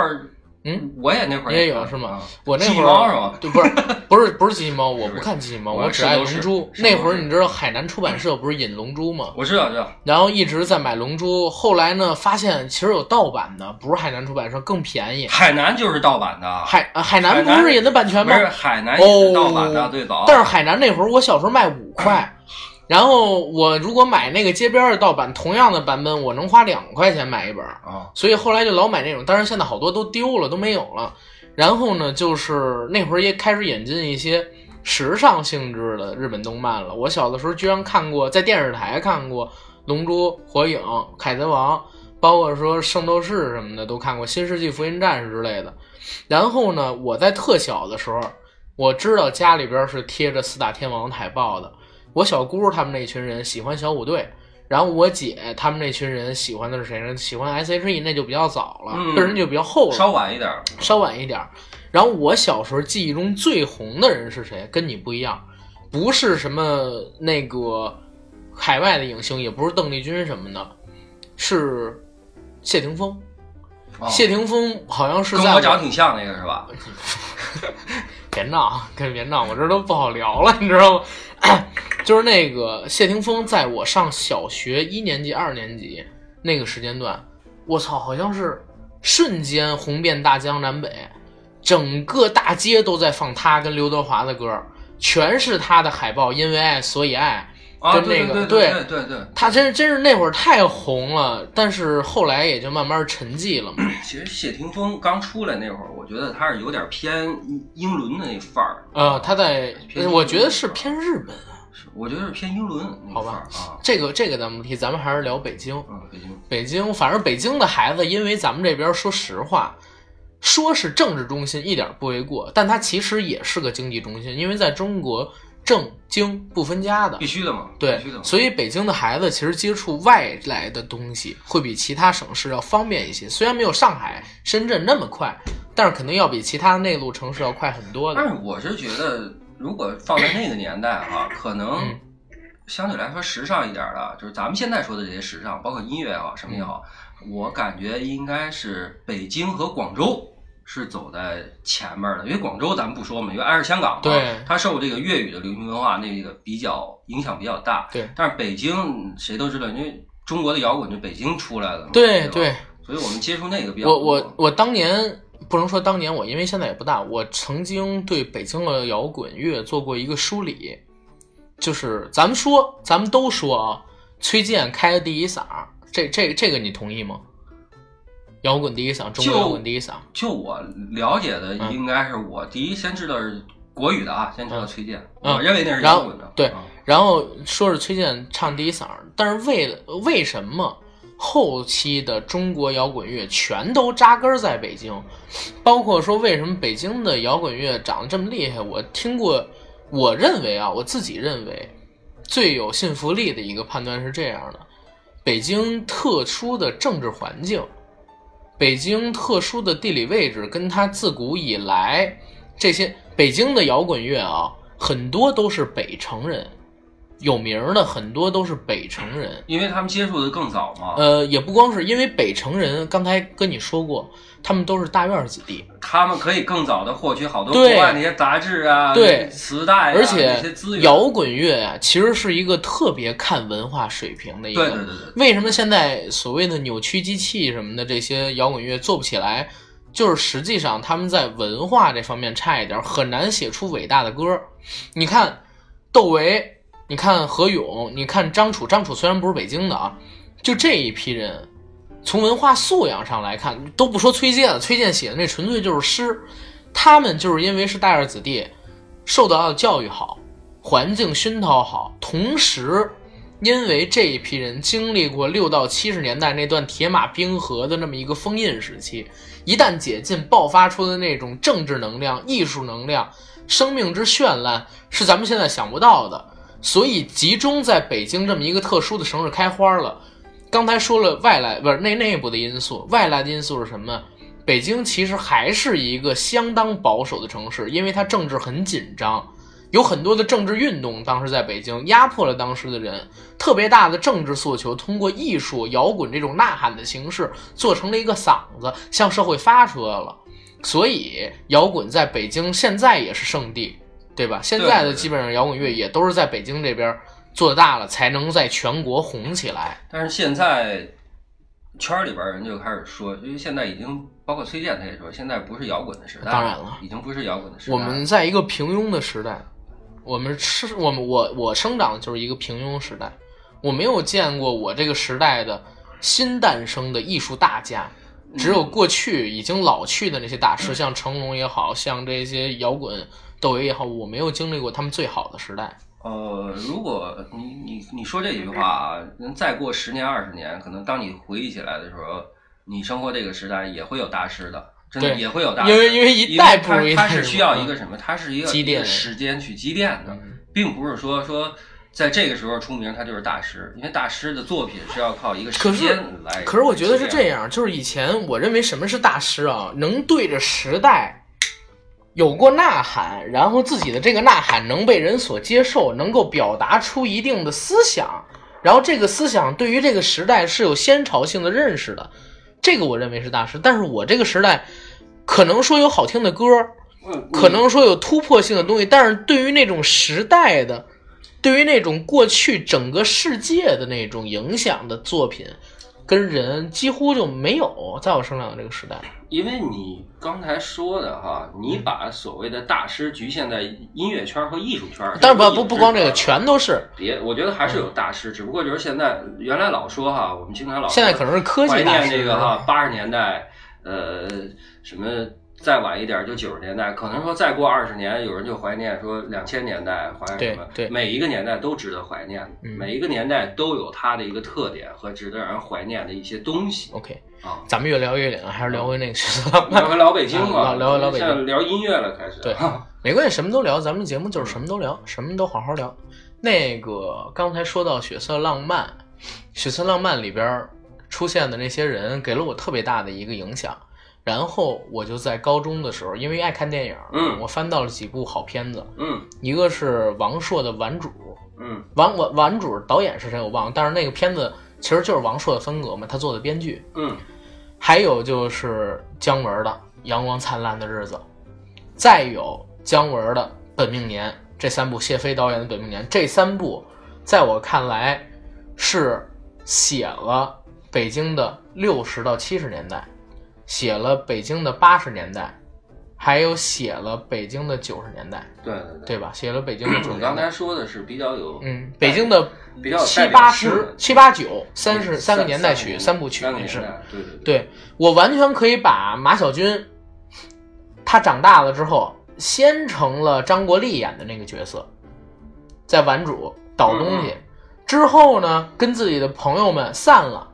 嗯，我也那会儿你也有是吗啊我那机器会儿猫是吗？对，不是 不是不是机器猫，我不看机器猫，我我只爱龙珠。那会儿你知道海南出版社不是引龙珠吗？我知道，知道。然后一直在买龙珠，后来呢发现其实有盗版的，不是海南出版社更便宜。海南就是盗版的，海呃海南不是引的版权吗？不是海南也是盗版的，最早。但是海南那会儿我小时候卖五块，然后我如果买那个街边的盗版，同样的版本我能花两块钱买一本，啊，所以后来就老买那种。但是现在好多都丢了，都没有了。然后呢，就是那会儿也开始引进一些时尚性质的日本动漫了。我小的时候居然看过，在电视台看过《龙珠》《火影》《海贼王》，包括说《圣斗士》什么的都看过，《新世纪福音战士》之类的。然后呢，我在特小的时候，我知道家里边是贴着四大天王海报的。我小姑他们那群人喜欢小虎队，然后我姐他们那群人喜欢的是谁呢？喜欢 S.H.E，那就比较早了，嗯这人就比较后了，稍晚一点。稍晚一点。然后我小时候记忆中最红的人是谁？跟你不一样，不是什么那个海外的影星，也不是邓丽君什么的，是谢霆锋。啊谢霆锋好像是跟在我长得挺像那个是吧？别闹，跟别闹，我这都不好聊了，你知道吗？就是那个谢霆锋，在我上小学一年级、二年级那个时间段，我操，好像是瞬间红遍大江南北，整个大街都在放他跟刘德华的歌，全是他的海报，因为爱所以爱。啊，跟对那个对对对对。他真真是那会儿太红了，但是后来也就慢慢沉寂了嘛。其实谢霆锋刚出来那会儿，我觉得他是有点偏英伦的那范儿。呃，他在，我觉得是偏日本。是我觉得是偏英伦好吧。这个这个咱们不提，咱们还是聊北京。嗯，北京。北京，反正北京的孩子，因为咱们这边说实话，说是政治中心一点不为过，但它其实也是个经济中心，因为在中国政经不分家的必。须的嘛，对所以北京的孩子其实接触外来的东西会比其他省市要方便一些，虽然没有上海、深圳那么快，但是肯定要比其他内陆城市要快很多的。但是我是觉得，如果放在那个年代啊、可能嗯相对来说时尚一点的，就是咱们现在说的这些时尚，包括音乐也好，什么也好，我感觉应该是北京和广州。是走在前面的，因为广州咱们不说嘛，因为挨着香港嘛，对它受这个粤语的流行文化那个比较影响比较大。对但是北京谁都知道，因为中国的摇滚就北京出来的嘛，对对，所以我们接触那个比较我多。我我当年不能说当年我，因为现在也不大，我曾经对北京的摇滚乐做过一个梳理，就是咱们说，咱们都说啊，崔健开的第一嗓，这这这个你同意吗？摇滚第一嗓，中国摇滚第一嗓，就我了解的，嗯应该是我第一先知道是国语的啊，先知道崔健，嗯我认为那是然后摇滚的。对啊然后说是崔健唱第一嗓，但是为了为什么后期的中国摇滚乐全都扎根在北京？包括说为什么北京的摇滚乐长得这么厉害？我听过，我认为啊，我自己认为最有信服力的一个判断是这样的：北京特殊的政治环境，北京特殊的地理位置，跟它自古以来这些北京的摇滚乐啊，很多都是北城人，有名儿的很多都是北城人。因为他们接触的更早嘛，呃，也不光是因为北城人，刚才跟你说过，他们都是大院儿子弟，他们可以更早的获取好多对国外那些杂志啊、对磁带、啊，而且。摇滚乐啊，其实是一个特别看文化水平的一个。对对对对，为什么现在所谓的扭曲机器什么的这些摇滚乐做不起来？就是实际上他们在文化这方面差一点，很难写出伟大的歌。你看窦唯，你看何勇，你看张楚。张楚虽然不是北京的啊，就这一批人，从文化素养上来看，都不说崔健了，崔健写的那纯粹就是诗。他们就是因为是大院子弟，受到的教育好，环境熏陶好，同时因为这一批人经历过六到七十年代那段铁马冰河的那么一个封印时期，一旦解禁，爆发出的那种政治能量、艺术能量、生命之绚烂，是咱们现在想不到的。所以集中在北京这么一个特殊的城市开花了。刚才说了外来不是内内部的因素，外来的因素是什么？北京其实还是一个相当保守的城市，因为它政治很紧张，有很多的政治运动，当时在北京压迫了当时的人，特别大的政治诉求，通过艺术、摇滚这种呐喊的形式，做成了一个嗓子，向社会发出来了。所以摇滚在北京现在也是圣地，对吧？现在的基本上摇滚乐也都是在北京这边做大了，才能在全国红起来。但是现在圈里边人就开始说，因为现在已经包括崔健他也说，现在不是摇滚的时代，当然了已经不是摇滚的时代。我们在一个平庸的时代，我们是我们我我生长的就是一个平庸时代，我没有见过我这个时代的新诞生的艺术大家，只有过去已经老去的那些大师，像成龙也好像这些摇滚窦唯也好，我没有经历过他们最好的时代。呃，如果你你你说这句话啊，能再过十年二十年，可能当你回忆起来的时候，你生活这个时代也会有大师的，真的也会有大师，因为因为一代不如一代它它是需要一个什么？它是一个积淀时间去积淀的，嗯并不是说说在这个时候出名他就是大师，因为大师的作品是要靠一个时间来。可是我觉得是这样，就是以前我认为什么是大师啊，能对着时代有过呐喊，然后自己的这个呐喊能被人所接受，能够表达出一定的思想，然后这个思想对于这个时代是有先潮性的认识的，这个我认为是大师。但是我这个时代可能说有好听的歌，嗯可能说有突破性的东西，但是对于那种时代的，对于那种过去整个世界的那种影响的作品跟人，几乎就没有在我生长的这个时代。因为你刚才说的哈，你把所谓的大师局限在音乐圈和艺术圈，但是不不不光这个，全都是别，我觉得还是有大师，只不过就是现在原来老说哈，我们经常老说现在可能是科技怀念大师这个哈八十年代，呃，什么再晚一点就九十年代，可能说再过二十年，有人就怀念说两千年代怀念什么，对对每一个年代都值得怀念，嗯每一个年代都有它的一个特点和值得让人怀念的一些东西 OK。啊。咱们越聊越远，还是聊回那个十四聊回老北京吧，啊聊回老北京现在聊音乐了，开始对没关系，什么都聊。咱们节目就是什么都聊，什么都好好聊。那个刚才说到《血色浪漫》，《血色浪漫》里边出现的那些人给了我特别大的一个影响。然后我就在高中的时候，因为爱看电影，嗯我翻到了几部好片子，嗯一个是王朔的《顽主》，嗯王王顽主导演是谁我忘了，但是那个片子其实就是王朔的风格嘛，他做的编剧。嗯还有就是姜文的《阳光灿烂的日子》，再有姜文的《本命年》，这三部谢飞导演的《本命年》，这三部在我看来是写了北京的六十到七十年代，写了北京的八十年代，还有写了北京的九十年代，对对对。对吧？写了北京的九十你刚才年代，说的是比较有嗯，北京的比较七八十、七八九、三十三个年代曲、三三部曲也是。对对对。对我完全可以把马小军，他长大了之后，先成了张国立演的那个角色，在顽主倒东西，之后呢，跟自己的朋友们散了，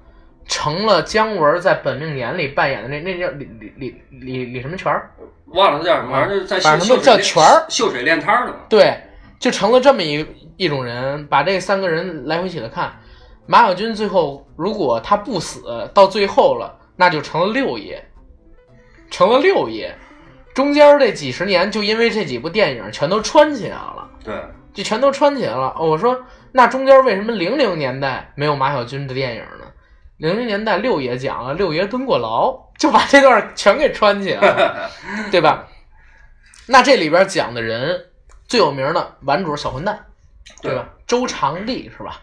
成了姜文在《本命年》里扮演的那那叫李李李李李什么全儿，忘了他叫什么，反正就是在反正都叫秀秀水全儿秀水练摊儿的嘛。对，就成了这么一一种人，把这三个人来回起来看，马小军最后如果他不死，到最后了，那就成了六爷，成了六爷。中间这几十年就因为这几部电影全都穿起来了，对，就全都穿起来了。哦我说那中间为什么零零年代没有马小军的电影呢？零零年代六爷讲了，六爷蹲过牢，就把这段全给穿起来了，对吧？那这里边讲的人最有名的顽主小混蛋，对吧？周长利是吧？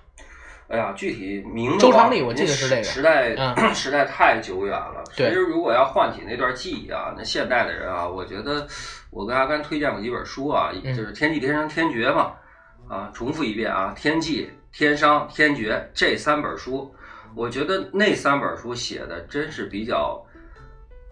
哎呀，具体名字周长利我记得是这个时代、嗯 时代太久远了。其实如果要唤起那段记忆啊，那现代的人啊，我觉得我跟阿甘推荐过几本书啊，嗯就是《天际天商天绝》嘛，啊，重复一遍啊，《天际》《天商》《天绝》这三本书，我觉得那三本书写的真是比较。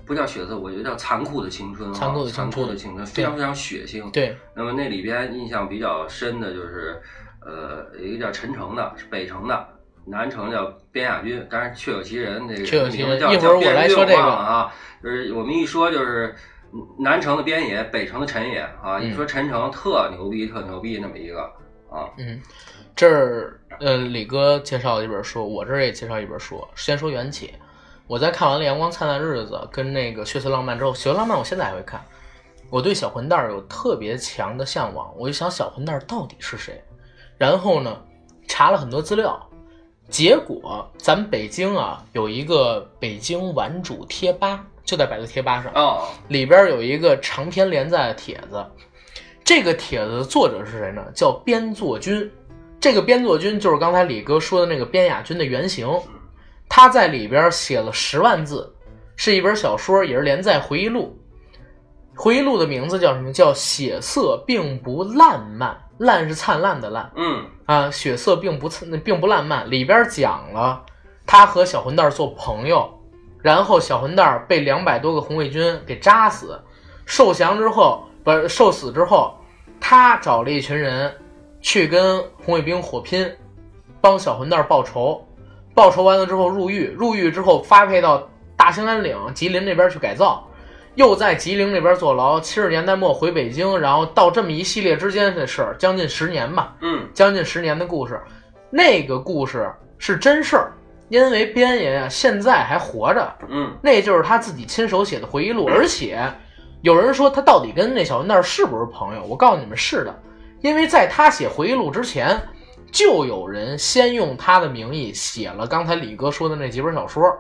不叫血色，我觉得叫残酷的青春啊，残酷的青残春酷的青春，非常非常血腥。对，那么那里边印象比较深的就是，呃，有一个叫陈诚的，是北城的，南城叫边亚军，当然确有其人，这个确有其人名字叫一会儿我来说这个叫边军啊，就是我们一说就是南城的边野，北城的陈野啊，嗯一说陈诚特牛逼，特牛逼那么一个啊，嗯，这儿呃，李哥介绍一本书，我这儿也介绍一本书。先说缘起，我在看完了《阳光灿烂日子》跟那个《血色浪漫》之后，《血色浪漫》我现在还会看。我对小混蛋儿有特别强的向往，我就想小混蛋儿到底是谁。然后呢，查了很多资料，结果咱们北京啊有一个北京玩主贴吧，就在百度贴吧上，哦，里边有一个长篇连载的帖子，这个帖子的作者是谁呢？叫边作君。这个边作君就是刚才李哥说的那个边雅君的原型，他在里边写了十万字，是一本小说，也是连载回忆录。回忆录的名字叫什么？叫《血色并不烂漫》，烂是灿烂的烂嗯啊，血色并不灿并不烂漫。里边讲了他和小混蛋做朋友，然后小混蛋被两百多个红卫军给扎死，受降之后不是受死之后，他找了一群人去跟红卫兵火拼，帮小混蛋报仇。报仇完了之后入狱，入狱之后发配到大兴安岭、吉林那边去改造，又在吉林那边坐牢。七十年代末回北京，然后到这么一系列之间的事儿，将近十年吧。嗯将近十年的故事，那个故事是真事儿，因为边爷呀现在还活着，嗯那就是他自己亲手写的回忆录，而且有人说他到底跟那小混蛋是不是朋友？我告诉你们是的，因为在他写回忆录之前，就有人先用他的名义写了刚才李哥说的那几本小说，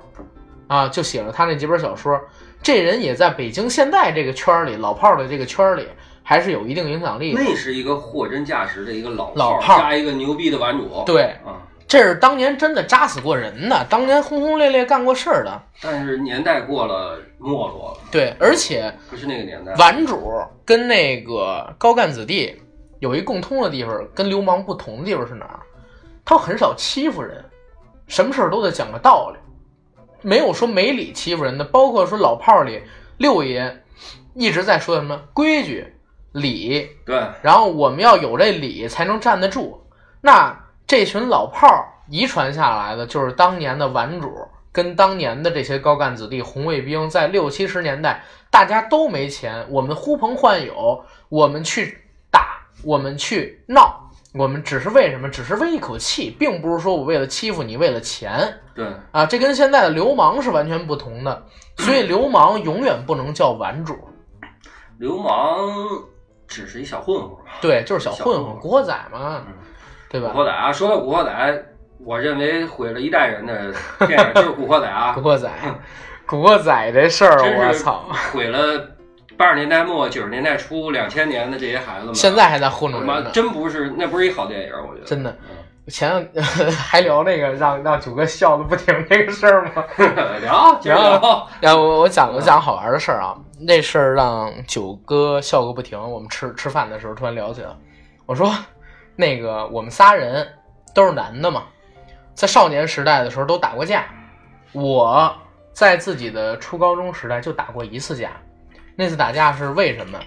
啊，就写了他那几本小说。这人也在北京现代这个圈儿里，老炮儿的这个圈儿里，还是有一定影响力的。那是一个货真价实的一个老老炮儿加一个牛逼的玩主，对，啊，这是当年真的扎死过人的，当年轰轰烈烈干过事儿的。但是年代过了，没落了，对，而且不是那个年代。顽主跟那个高干子弟有一共通的地方，跟流氓不同的地方是哪儿？他很少欺负人，什么事儿都得讲个道理，没有说没理欺负人的。包括说老炮儿里六爷一直在说什么规矩、理，对，然后我们要有这理才能站得住。那这群老炮儿遗传下来的，就是当年的顽主跟当年的这些高干子弟、红卫兵，在六七十年代，大家都没钱，我们呼朋唤友，我们去打，我们去闹，我们只是为什么？只是为一口气，并不是说我为了欺负你，为了钱对，啊！这跟现在的流氓是完全不同的，所以流氓永远不能叫顽主，流氓只是一小混混嘛。对，就是小混混、小混混古惑仔嘛，嗯对吧？古惑仔啊，说到古惑仔，我认为毁了一代人的电影就是古惑仔啊 古，惑仔，古惑仔这事儿，我操，毁了八十年代末九十年代初两千年的这些孩子们。现在还在糊他妈弄人呢，真不是，那不是一好电影，我觉得真的。嗯前 还聊那个让让九哥笑的不停那个事儿吗？聊，聊。然后我我讲我讲好玩的事儿啊，那事儿让九哥笑个不停。我们吃吃饭的时候突然聊起来，我说那个我们仨人都是男的嘛，在少年时代的时候都打过架。我在自己的初高中时代就打过一次架，那次打架是为什么？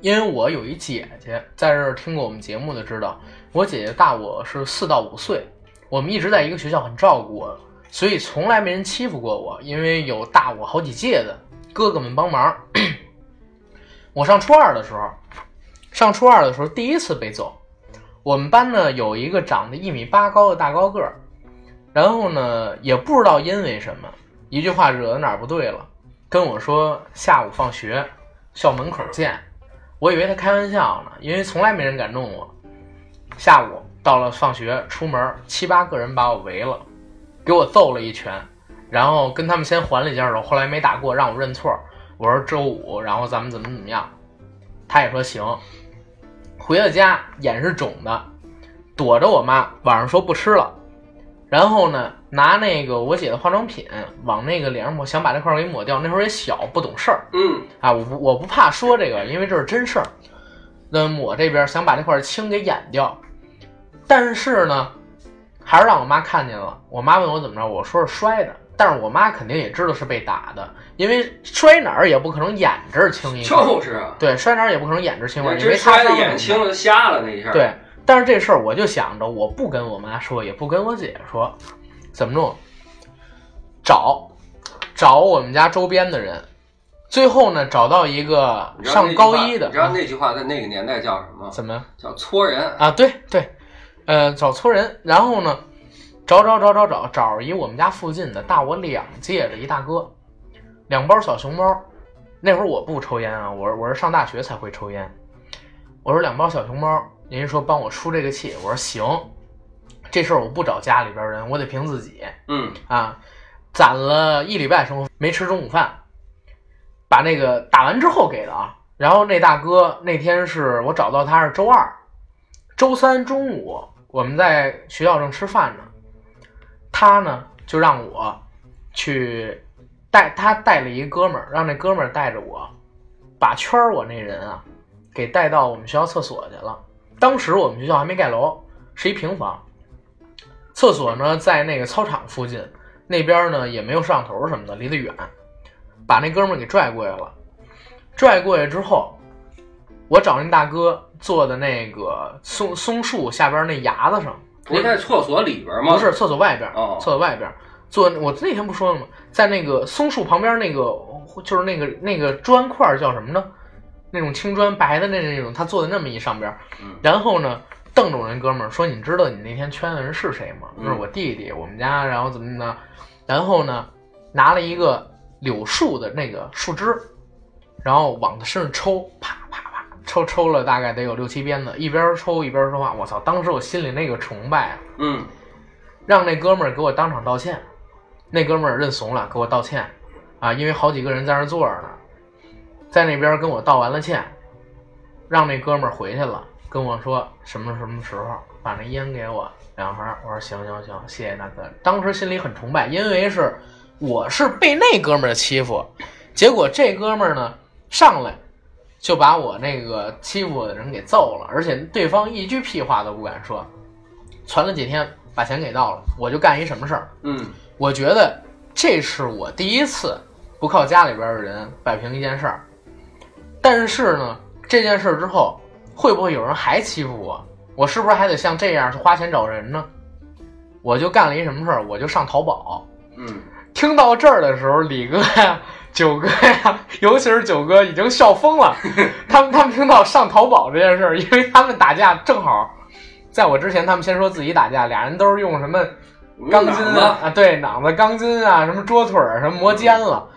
因为我有一姐姐，在这儿听过我们节目的知道，我姐姐大我是四到五岁，我们一直在一个学校，很照顾我，所以从来没人欺负过我，因为有大我好几届的哥哥们帮忙。我上初二的时候，上初二的时候第一次被揍。我们班呢有一个长得一米八高的大高个儿，然后呢也不知道因为什么，一句话惹得哪儿不对了，跟我说下午放学校门口见。我以为他开玩笑呢，因为从来没人敢弄我。下午到了放学，出门七八个人把我围了，给我揍了一拳，然后跟他们先还了一下手，后来没打过，让我认错。我说周五，然后咱们怎么怎么样，他也说行。回到家，眼是肿的，躲着我妈，晚上说不吃了。然后呢，拿那个我姐的化妆品往那个脸上抹，想把这块给抹掉。那时候也小，不懂事儿嗯啊，我不我不怕说这个，因为这是真事儿。那抹这边想把这块青给掩掉，但是呢，还是让我妈看见了。我妈问我怎么着，我说是摔的，但是我妈肯定也知道是被打的，因为摔哪儿也不可能眼这儿青一块，就是啊，对，摔哪儿也不可能眼这儿青一块儿，因为那真摔的眼青了瞎了那一下。，对，但是这事儿我就想着，我不跟我妈说，也不跟我姐说，怎么弄？找找我们家周边的人，最后呢找到一个上高一的，你知道那句话在那个年代叫什么？怎么叫搓人。啊？对对，呃，找搓人，然后呢找找找找找找一我们家附近的大我两届的一大哥，两包小熊猫。那会儿我不抽烟啊，我我是上大学才会抽烟。我说两包小熊猫，人家说帮我出这个气，我说行，这事儿我不找家里边人，我得凭自己嗯啊。攒了一礼拜生活没吃中午饭，把那个打完之后给的啊。然后那大哥那天是我找到他是周二，周三中午我们在学校正吃饭呢，他呢就让我去带他带了一个哥们儿，让那哥们儿带着我，把圈儿我那人啊给带到我们学校厕所去了。当时我们学校还没盖楼，是一平房，厕所呢在那个操场附近，那边呢也没有摄像头什么的，离得远。把那哥们儿给拽过来了，拽过来之后，我找那大哥坐的那个松松树下边那崖子上，不是在厕所里边吗？不是厕所外边，哦厕所外边坐。我那天不说了吗？在那个松树旁边那个，就是那个那个砖块叫什么呢？那种青砖白的那那种，他坐在那么一上边，嗯然后呢，瞪着我那哥们儿说：“你知道你那天圈的人是谁吗？嗯是我弟弟，我们家，然后怎么怎么的。”然后呢，拿了一个柳树的那个树枝，然后往他身上抽，啪，抽抽了大概得有六七鞭子，一边抽一边说话。我操！当时我心里那个崇拜啊！嗯让那哥们儿给我当场道歉，那哥们儿认怂了，给我道歉，啊，因为好几个人在那坐着呢，在那边跟我道完了歉，让那哥们儿回去了，跟我说什么什么时候把那烟给我两盒，我说行行行，谢谢大哥。当时心里很崇拜，因为是我是被那哥们儿欺负，结果这哥们儿呢上来就把我那个欺负我的人给揍了，而且对方一句屁话都不敢说。传了几天，把钱给到了，我就干一什么事儿？嗯我觉得这是我第一次不靠家里边的人摆平一件事儿。但是呢，这件事儿之后，会不会有人还欺负我？我是不是还得像这样去花钱找人呢？我就干了一什么事儿？我就上淘宝。嗯，听到这儿的时候，李哥呀、九哥呀，尤其是九哥已经笑疯了。他们他们听到上淘宝这件事儿，因为他们打架正好在我之前，他们先说自己打架，俩人都是用什么钢筋子啊，啊，对，脑子、钢筋啊，什么桌腿儿、什么磨尖了。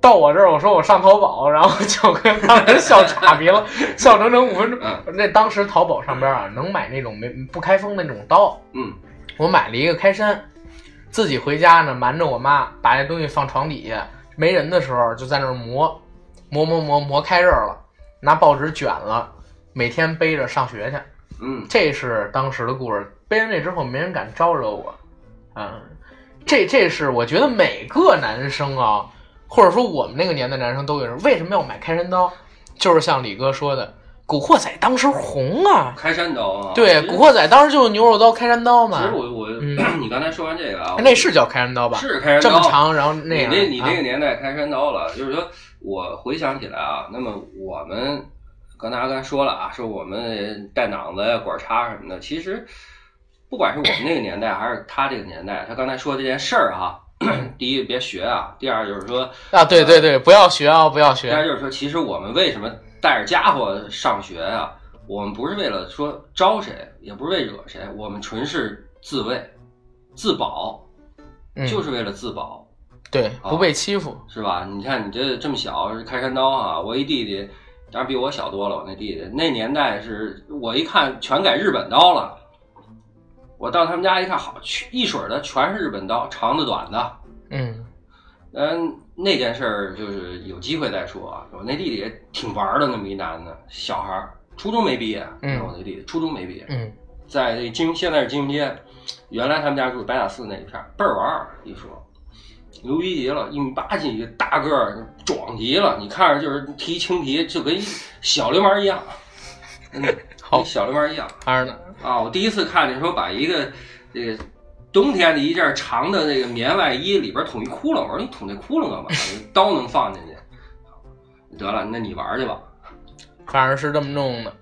到我这儿，我说我上淘宝，然后九哥当时笑岔鼻了，笑整整五分钟。嗯那当时淘宝上边啊，能买那种没不开封的那种刀，嗯我买了一个开山，自己回家呢，瞒着我妈把这东西放床底下，没人的时候就在那儿磨，磨磨磨磨开刃了，拿报纸卷了，每天背着上学去。嗯这是当时的故事。背完这之后，没人敢招惹我。嗯，这这是我觉得每个男生啊，或者说我们那个年代男生都有人为什么要买开山刀？就是像李哥说的，《古惑仔》当时红啊。开山刀啊。对，《古惑仔》当时就是牛肉刀、开山刀嘛其。实我我、嗯 你刚才说完这个啊，那是叫开山刀吧？是开山刀。这么长，然后那你。那你那个啊年代开山刀了，就是说我回想起来啊，那么我们刚才刚才说了啊，说我们带脑子呀、管叉什么的，其实不管是我们那个年代还是他这个年代，他刚才说这件事儿哈，第一别学啊，第二就是说，啊，对对对，不要学啊，不要学第二。就是说，其实我们为什么带着家伙上学呀、我们不是为了说招谁，也不是为惹谁，我们纯是自卫、自保，嗯，就是为了自保。对，啊不被欺负。是吧？你看你这这么小，是开山刀啊！我一弟弟，当然比我小多了。我那弟弟那年代是我一看全改日本刀了。我到他们家一看，好，去一水儿的全是日本刀，长的短的。嗯嗯，那件事儿就是有机会再说啊。我那弟弟也挺玩的，那么一男的小孩儿，初中没毕业。嗯我那弟弟初中没毕业，嗯在这金现在是金融街，原来他们家住白塔寺那一片儿，倍儿玩儿。一说牛逼极了，一米八几，大个儿，壮极了。你看着就是提青皮，就跟小流氓一样，嗯，好跟小流氓一样二呢？啊！我第一次看见说把一个这个冬天的一件长的那个棉外衣里边捅一窟窿，我说你捅那窟窿干嘛？刀能放进去？得了，那你玩去吧。反正是这么弄的。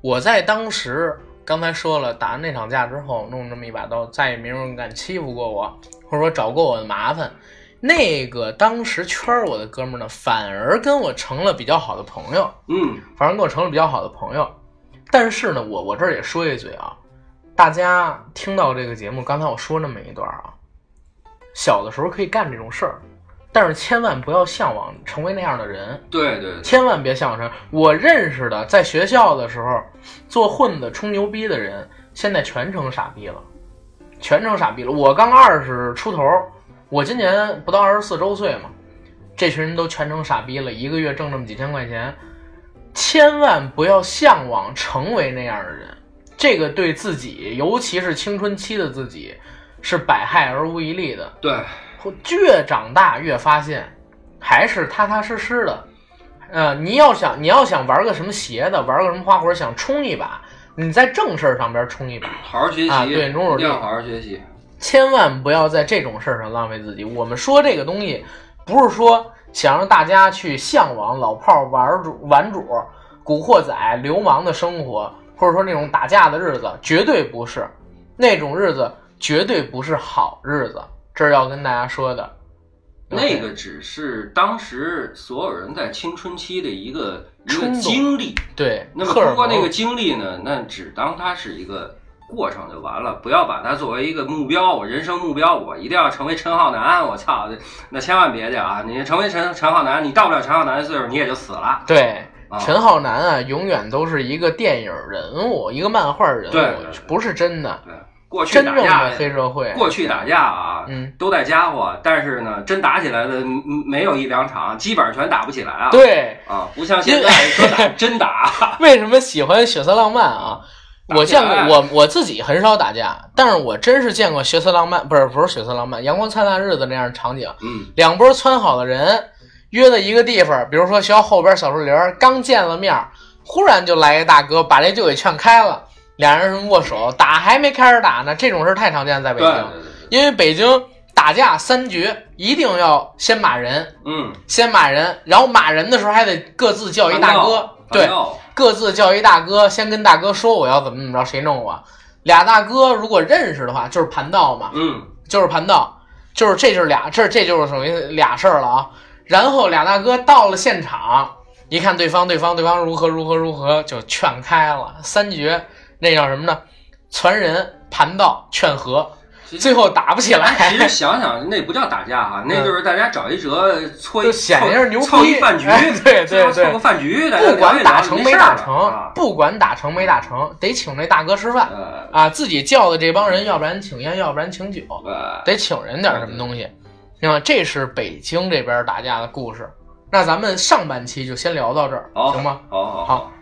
我在当时刚才说了，打完那场架之后，弄这么一把刀，再也没有人敢欺负过我，或者说找过我的麻烦。那个当时圈我的哥们呢，反而跟我成了比较好的朋友，嗯，反而跟我成了比较好的朋友。但是呢，我我这儿也说一嘴啊，大家听到这个节目，刚才我说那么一段啊，小的时候可以干这种事儿，但是千万不要向往成为那样的人。对对对，千万别向往成。我认识的在学校的时候做混子、充牛逼的人，现在全成傻逼了，全成傻逼了。我刚二十出头，我今年不到二十四周岁嘛，这群人都全成傻逼了，一个月挣这么几千块钱，千万不要向往成为那样的人，这个对自己，尤其是青春期的自己，是百害而无一利的。对，越长大越发现，还是踏踏实实的。呃，你要想你要想玩个什么邪的，玩个什么花活，想冲一把，你在正事儿上边冲一把，好好学习，啊对努努力一定要好好学习。千万不要在这种事儿上浪费自己。我们说这个东西，不是说想让大家去向往老炮儿玩主、玩主、古惑仔、流氓的生活，或者说那种打架的日子，绝对不是那种日子，绝对不是好日子。这是要跟大家说的。那个只是当时所有人在青春期的一个一个经历，对，那么通过那个经历呢，那只当它是一个过程就完了，不要把它作为一个目标。我人生目标，我一定要成为陈浩南。我操，那千万别去啊！你成为陈陈浩南，你到不了陈浩南的岁数，你也就死了。对，啊陈浩南啊，永远都是一个电影人物，一个漫画人物，不是真的，对，过去真正打架的黑社会。过去打架啊，嗯，都带家伙，但是呢，真打起来的嗯没有一两场，基本上全打不起来啊。对，啊，不像现在说打 真打。为什么喜欢血色浪漫啊？我见过，我我自己很少打架，但是我真是见过血色浪漫，不是不是血色浪漫，阳光灿烂日子那样的场景。嗯，两波窜好的人约在一个地方，比如说学校后边小树林儿，刚见了面儿，忽然就来一大哥把这就给劝开了，俩人握手，打还没开始打呢，这种事儿太常见在北京，因为北京打架三局一定要先骂人，嗯，先骂人，然后骂人的时候还得各自叫一大哥，对，各自叫一大哥，先跟大哥说我要怎么怎么着，谁弄我。俩大哥如果认识的话，就是盘道嘛，嗯，就是盘道，就是这就是俩，这这就是属于俩事儿了啊。然后俩大哥到了现场，一看对方对方对方如何如何如何，就劝开了。三绝那叫什么呢？传人、盘道、劝和，最后打不起来。其实想想，那不叫打架哈，那就是大家找一辙，搓一就显一下牛逼凑一饭局，哎 对对 对凑个饭局，不管打成没打成，啊，不管打成没打成，得请那大哥吃饭呃啊！自己叫的这帮人，要不然请烟，要不然请酒，呃，得请人点什么东西。那么这是北京这边打架的故事。那咱们上半期就先聊到这儿，好，行吗？好好好，